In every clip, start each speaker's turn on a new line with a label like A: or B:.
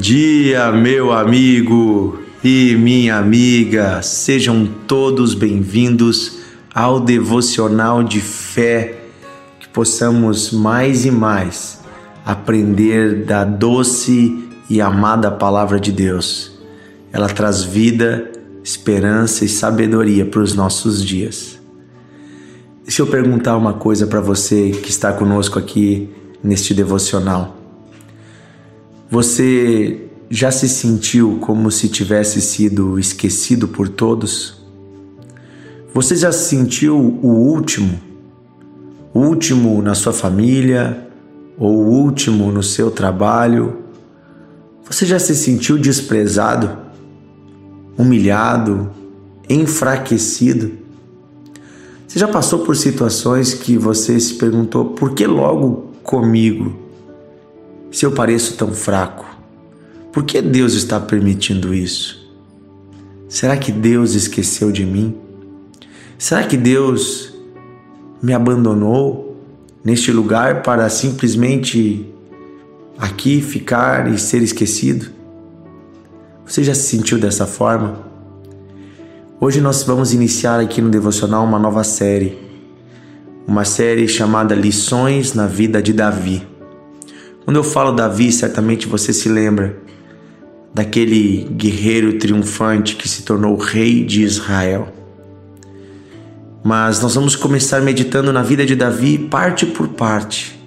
A: dia, meu amigo e minha amiga. Sejam todos bem-vindos ao devocional de fé, que possamos mais e mais aprender da doce e amada palavra de Deus. Ela traz vida, esperança e sabedoria para os nossos dias. Deixa eu perguntar uma coisa para você que está conosco aqui neste devocional. Você já se sentiu como se tivesse sido esquecido por todos? Você já se sentiu o último? O último na sua família ou o último no seu trabalho? Você já se sentiu desprezado, humilhado, enfraquecido? Você já passou por situações que você se perguntou por que logo comigo? Se eu pareço tão fraco? Por que Deus está permitindo isso? Será que Deus esqueceu de mim? Será que Deus me abandonou neste lugar para simplesmente aqui ficar e ser esquecido? Você já se sentiu dessa forma? Hoje nós vamos iniciar aqui no devocional uma nova série, uma série chamada Lições na Vida de Davi. Quando eu falo Davi, certamente você se lembra daquele guerreiro triunfante que se tornou rei de Israel. Mas nós vamos começar meditando na vida de Davi parte por parte.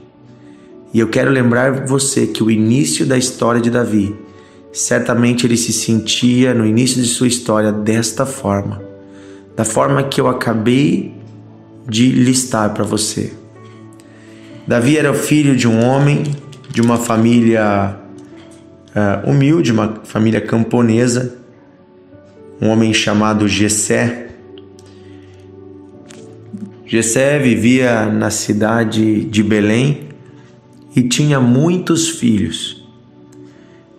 A: E eu quero lembrar você que o início da história de Davi, certamente ele se sentia no início de sua história desta forma, da forma que eu acabei de listar para você. Davi era o filho de um homem de uma família uh, humilde, uma família camponesa, um homem chamado Gessé. Gessé vivia na cidade de Belém e tinha muitos filhos.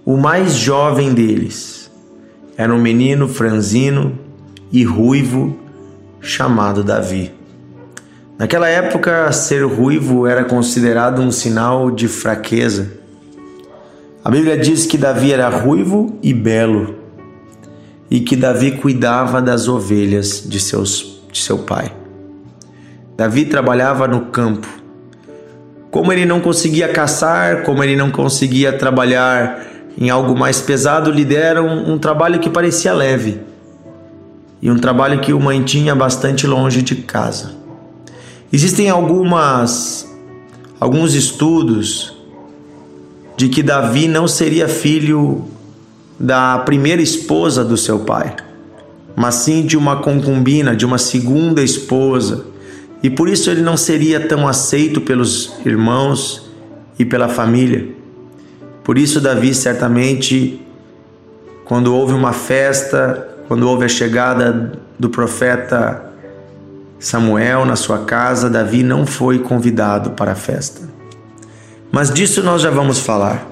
A: O mais jovem deles era um menino franzino e ruivo chamado Davi. Naquela época, ser ruivo era considerado um sinal de fraqueza. A Bíblia diz que Davi era ruivo e belo e que Davi cuidava das ovelhas de, seus, de seu pai. Davi trabalhava no campo. Como ele não conseguia caçar, como ele não conseguia trabalhar em algo mais pesado, lhe deram um trabalho que parecia leve e um trabalho que o mantinha bastante longe de casa. Existem algumas alguns estudos de que Davi não seria filho da primeira esposa do seu pai, mas sim de uma concubina, de uma segunda esposa. E por isso ele não seria tão aceito pelos irmãos e pela família. Por isso Davi certamente quando houve uma festa, quando houve a chegada do profeta Samuel na sua casa, Davi não foi convidado para a festa. Mas disso nós já vamos falar.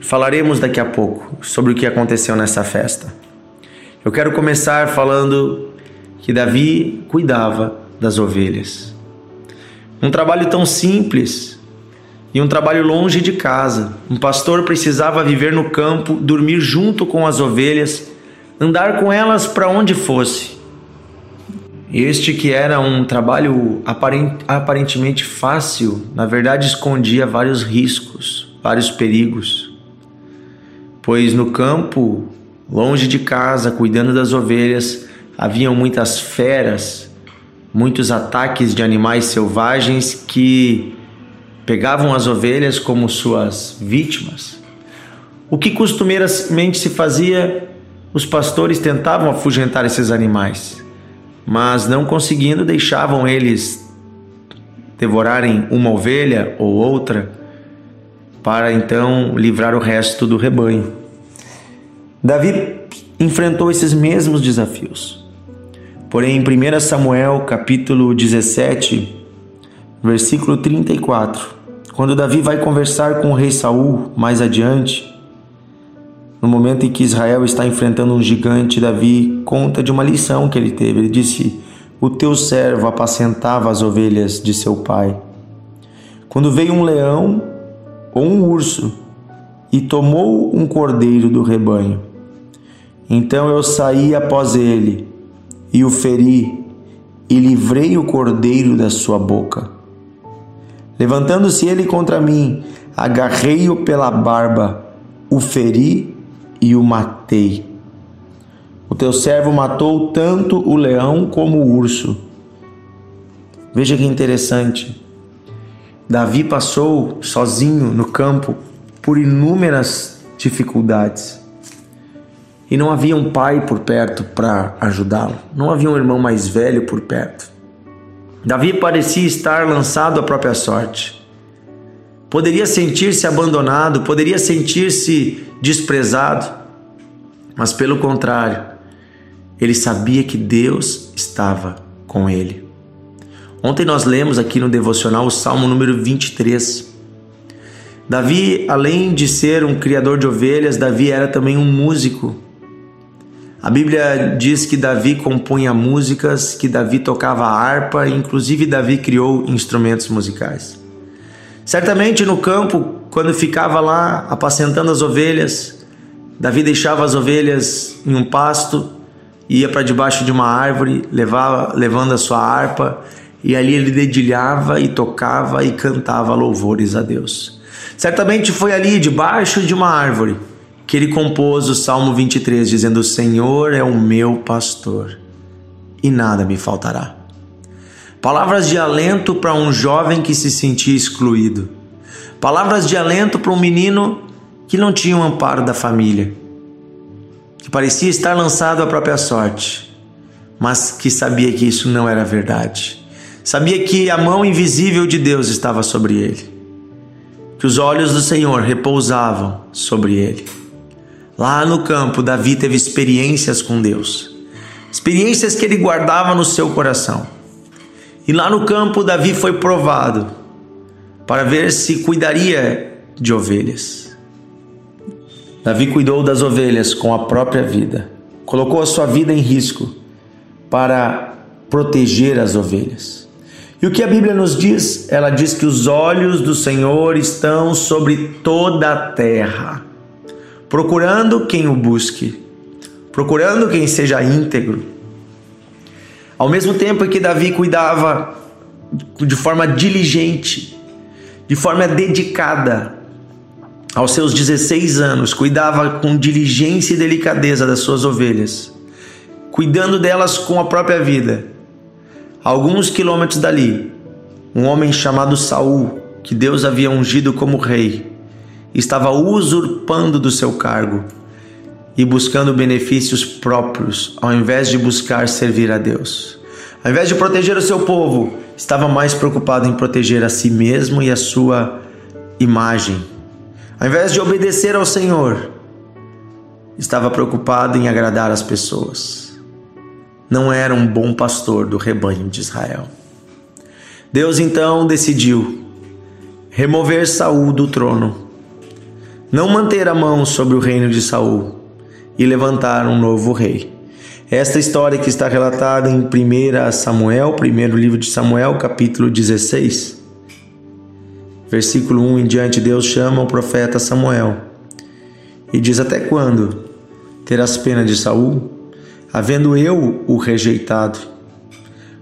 A: Falaremos daqui a pouco sobre o que aconteceu nessa festa. Eu quero começar falando que Davi cuidava das ovelhas. Um trabalho tão simples e um trabalho longe de casa. Um pastor precisava viver no campo, dormir junto com as ovelhas, andar com elas para onde fosse. Este que era um trabalho aparentemente fácil, na verdade escondia vários riscos, vários perigos. Pois no campo, longe de casa, cuidando das ovelhas, haviam muitas feras, muitos ataques de animais selvagens que pegavam as ovelhas como suas vítimas. O que costumeiramente se fazia, os pastores tentavam afugentar esses animais mas não conseguindo, deixavam eles devorarem uma ovelha ou outra, para então livrar o resto do rebanho. Davi enfrentou esses mesmos desafios. Porém, em 1 Samuel, capítulo 17, versículo 34, quando Davi vai conversar com o rei Saul mais adiante, no momento em que Israel está enfrentando um gigante, Davi conta de uma lição que ele teve. Ele disse: O teu servo apacentava as ovelhas de seu pai. Quando veio um leão ou um urso, e tomou um cordeiro do rebanho. Então eu saí após ele e o feri e livrei o cordeiro da sua boca. Levantando-se ele contra mim, agarrei-o pela barba, o feri e o matei. O teu servo matou tanto o leão como o urso. Veja que interessante. Davi passou sozinho no campo por inúmeras dificuldades. E não havia um pai por perto para ajudá-lo. Não havia um irmão mais velho por perto. Davi parecia estar lançado à própria sorte. Poderia sentir-se abandonado, poderia sentir-se desprezado, mas pelo contrário, ele sabia que Deus estava com ele. Ontem nós lemos aqui no devocional o Salmo número 23. Davi, além de ser um criador de ovelhas, Davi era também um músico. A Bíblia diz que Davi compunha músicas, que Davi tocava harpa, inclusive Davi criou instrumentos musicais. Certamente no campo, quando ficava lá apacentando as ovelhas, Davi deixava as ovelhas em um pasto, ia para debaixo de uma árvore, levava, levando a sua harpa, e ali ele dedilhava e tocava e cantava louvores a Deus. Certamente foi ali, debaixo de uma árvore, que ele compôs o Salmo 23, dizendo: O Senhor é o meu pastor e nada me faltará. Palavras de alento para um jovem que se sentia excluído. Palavras de alento para um menino que não tinha o um amparo da família, que parecia estar lançado à própria sorte, mas que sabia que isso não era verdade. Sabia que a mão invisível de Deus estava sobre ele, que os olhos do Senhor repousavam sobre ele. Lá no campo, Davi teve experiências com Deus, experiências que ele guardava no seu coração. E lá no campo, Davi foi provado para ver se cuidaria de ovelhas. Davi cuidou das ovelhas com a própria vida, colocou a sua vida em risco para proteger as ovelhas. E o que a Bíblia nos diz? Ela diz que os olhos do Senhor estão sobre toda a terra, procurando quem o busque, procurando quem seja íntegro ao mesmo tempo que Davi cuidava de forma diligente, de forma dedicada, aos seus 16 anos, cuidava com diligência e delicadeza das suas ovelhas, cuidando delas com a própria vida. alguns quilômetros dali, um homem chamado Saul, que Deus havia ungido como rei, estava usurpando do seu cargo e buscando benefícios próprios, ao invés de buscar servir a Deus. Ao invés de proteger o seu povo, estava mais preocupado em proteger a si mesmo e a sua imagem. Ao invés de obedecer ao Senhor, estava preocupado em agradar as pessoas. Não era um bom pastor do rebanho de Israel. Deus então decidiu remover Saul do trono, não manter a mão sobre o reino de Saul, e levantar um novo rei. Esta história que está relatada em 1 Samuel, primeiro livro de Samuel, capítulo 16, versículo 1 em diante, Deus chama o profeta Samuel e diz: Até quando terás pena de Saul, havendo eu o rejeitado,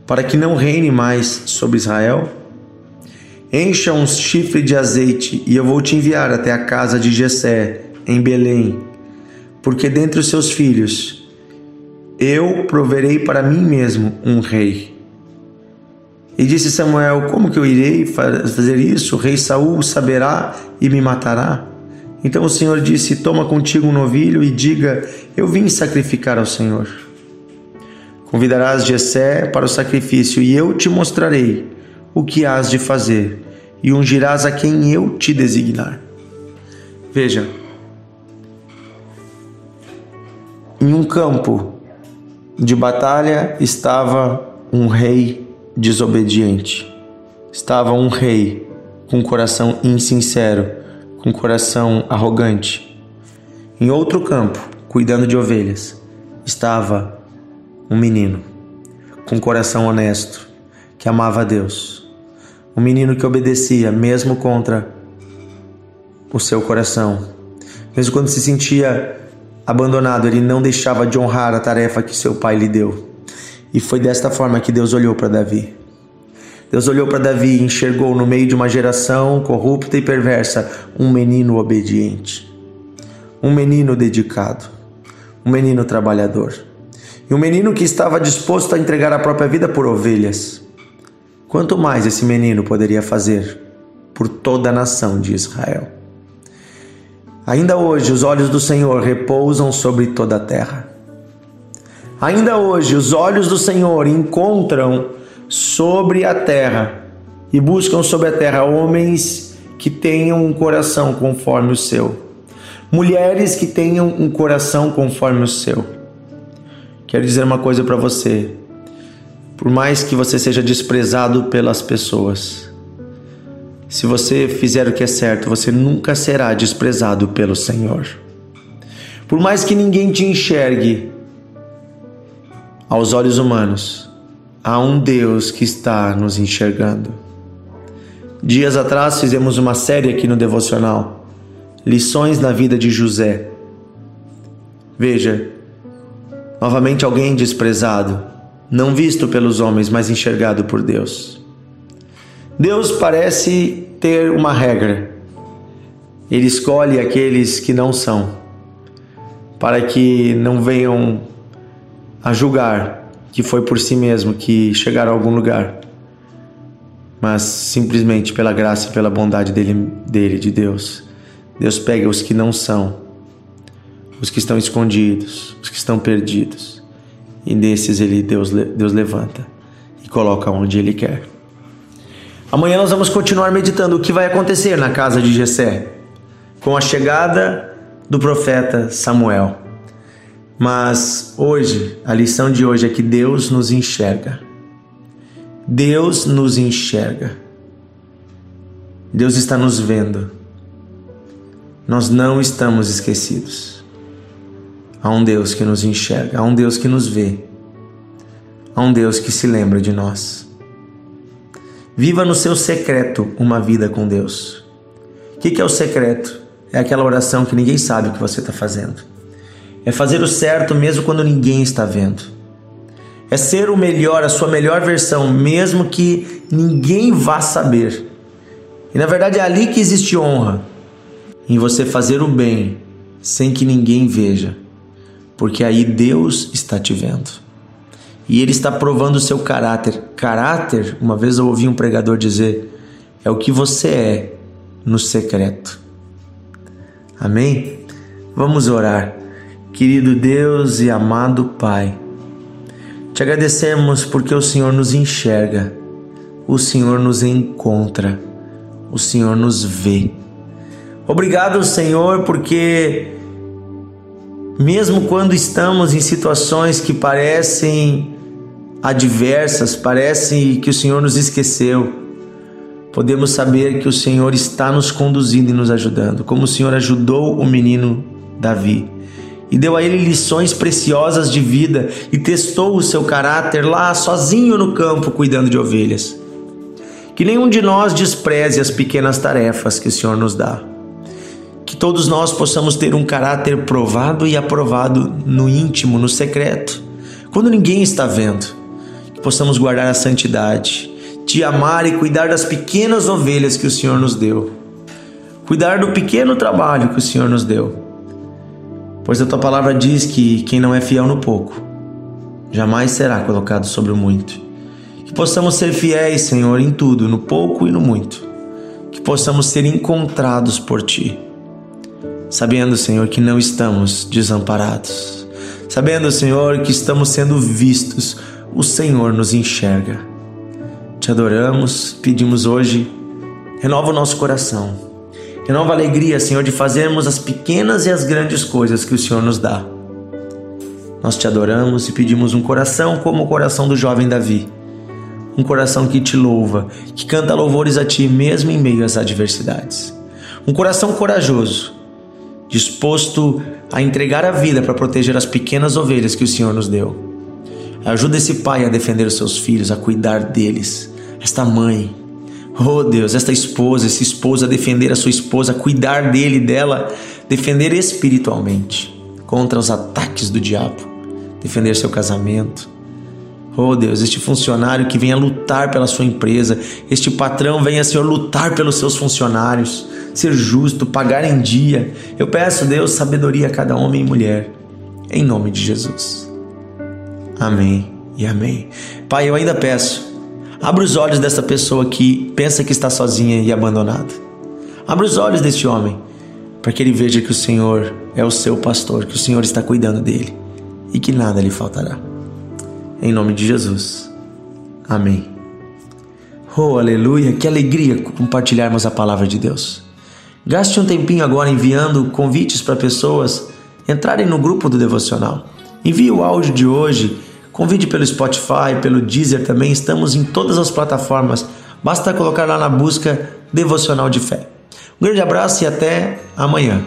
A: para que não reine mais sobre Israel? Encha um chifre de azeite e eu vou te enviar até a casa de Jessé, em Belém, porque dentre os seus filhos eu proverei para mim mesmo um rei. E disse Samuel: Como que eu irei fazer isso? O rei Saul saberá e me matará. Então o Senhor disse: Toma contigo um novilho e diga: Eu vim sacrificar ao Senhor. Convidarás Jessé para o sacrifício e eu te mostrarei o que hás de fazer e ungirás a quem eu te designar. Veja, Em um campo de batalha estava um rei desobediente. Estava um rei com coração insincero, com coração arrogante. Em outro campo, cuidando de ovelhas, estava um menino com coração honesto, que amava a Deus. Um menino que obedecia mesmo contra o seu coração. Mesmo quando se sentia abandonado, ele não deixava de honrar a tarefa que seu pai lhe deu. E foi desta forma que Deus olhou para Davi. Deus olhou para Davi e enxergou no meio de uma geração corrupta e perversa um menino obediente, um menino dedicado, um menino trabalhador e um menino que estava disposto a entregar a própria vida por ovelhas. Quanto mais esse menino poderia fazer por toda a nação de Israel? Ainda hoje os olhos do Senhor repousam sobre toda a terra. Ainda hoje os olhos do Senhor encontram sobre a terra e buscam sobre a terra homens que tenham um coração conforme o seu, mulheres que tenham um coração conforme o seu. Quero dizer uma coisa para você. Por mais que você seja desprezado pelas pessoas, se você fizer o que é certo, você nunca será desprezado pelo Senhor. Por mais que ninguém te enxergue aos olhos humanos, há um Deus que está nos enxergando. Dias atrás fizemos uma série aqui no devocional, Lições na vida de José. Veja, novamente alguém desprezado, não visto pelos homens, mas enxergado por Deus. Deus parece ter uma regra. Ele escolhe aqueles que não são, para que não venham a julgar que foi por si mesmo que chegaram a algum lugar, mas simplesmente pela graça e pela bondade dele, dele, de Deus. Deus pega os que não são, os que estão escondidos, os que estão perdidos, e desses ele Deus, Deus levanta e coloca onde ele quer. Amanhã nós vamos continuar meditando o que vai acontecer na casa de Jessé com a chegada do profeta Samuel. Mas hoje, a lição de hoje é que Deus nos enxerga. Deus nos enxerga. Deus está nos vendo. Nós não estamos esquecidos. Há um Deus que nos enxerga, há um Deus que nos vê, há um Deus que se lembra de nós. Viva no seu secreto uma vida com Deus. O que é o secreto? É aquela oração que ninguém sabe o que você está fazendo é fazer o certo mesmo quando ninguém está vendo. É ser o melhor, a sua melhor versão, mesmo que ninguém vá saber. E na verdade é ali que existe honra, em você fazer o bem sem que ninguém veja, porque aí Deus está te vendo. E Ele está provando o seu caráter. Caráter, uma vez eu ouvi um pregador dizer, é o que você é no secreto. Amém? Vamos orar. Querido Deus e amado Pai, te agradecemos porque o Senhor nos enxerga, o Senhor nos encontra, o Senhor nos vê. Obrigado, Senhor, porque mesmo quando estamos em situações que parecem adversas, parece que o Senhor nos esqueceu, podemos saber que o Senhor está nos conduzindo e nos ajudando, como o Senhor ajudou o menino Davi e deu a ele lições preciosas de vida e testou o seu caráter lá sozinho no campo cuidando de ovelhas. Que nenhum de nós despreze as pequenas tarefas que o Senhor nos dá. Que todos nós possamos ter um caráter provado e aprovado no íntimo, no secreto, quando ninguém está vendo. Possamos guardar a santidade, te amar e cuidar das pequenas ovelhas que o Senhor nos deu. Cuidar do pequeno trabalho que o Senhor nos deu Pois a tua palavra diz que quem não é fiel no pouco, jamais será colocado sobre o muito. Que possamos ser fiéis, Senhor, em tudo, no pouco e no muito. Que possamos ser encontrados por ti. Sabendo, Senhor, que não estamos desamparados. Sabendo, Senhor, que estamos sendo vistos, o Senhor nos enxerga. Te adoramos, pedimos hoje, renova o nosso coração Renova a alegria, Senhor, de fazermos as pequenas e as grandes coisas que o Senhor nos dá. Nós te adoramos e pedimos um coração como o coração do jovem Davi. Um coração que te louva, que canta louvores a ti mesmo em meio às adversidades. Um coração corajoso, disposto a entregar a vida para proteger as pequenas ovelhas que o Senhor nos deu. Ajuda esse pai a defender os seus filhos, a cuidar deles. Esta mãe, Oh Deus, esta esposa, esse esposo a defender a sua esposa, cuidar dele, dela, defender espiritualmente contra os ataques do diabo, defender seu casamento. Oh Deus, este funcionário que venha lutar pela sua empresa, este patrão venha, Senhor, lutar pelos seus funcionários, ser justo, pagar em dia. Eu peço, Deus, sabedoria a cada homem e mulher, em nome de Jesus. Amém e amém. Pai, eu ainda peço, abra os olhos dessa pessoa que pensa que está sozinha e abandonada. Abra os olhos deste homem, para que ele veja que o Senhor é o seu pastor, que o Senhor está cuidando dele e que nada lhe faltará. Em nome de Jesus. Amém. Oh, aleluia! Que alegria compartilharmos a palavra de Deus. Gaste um tempinho agora enviando convites para pessoas entrarem no grupo do devocional. Envie o áudio de hoje, convide pelo Spotify, pelo Deezer também. Estamos em todas as plataformas. Basta colocar lá na busca Devocional de Fé. Um grande abraço e até amanhã.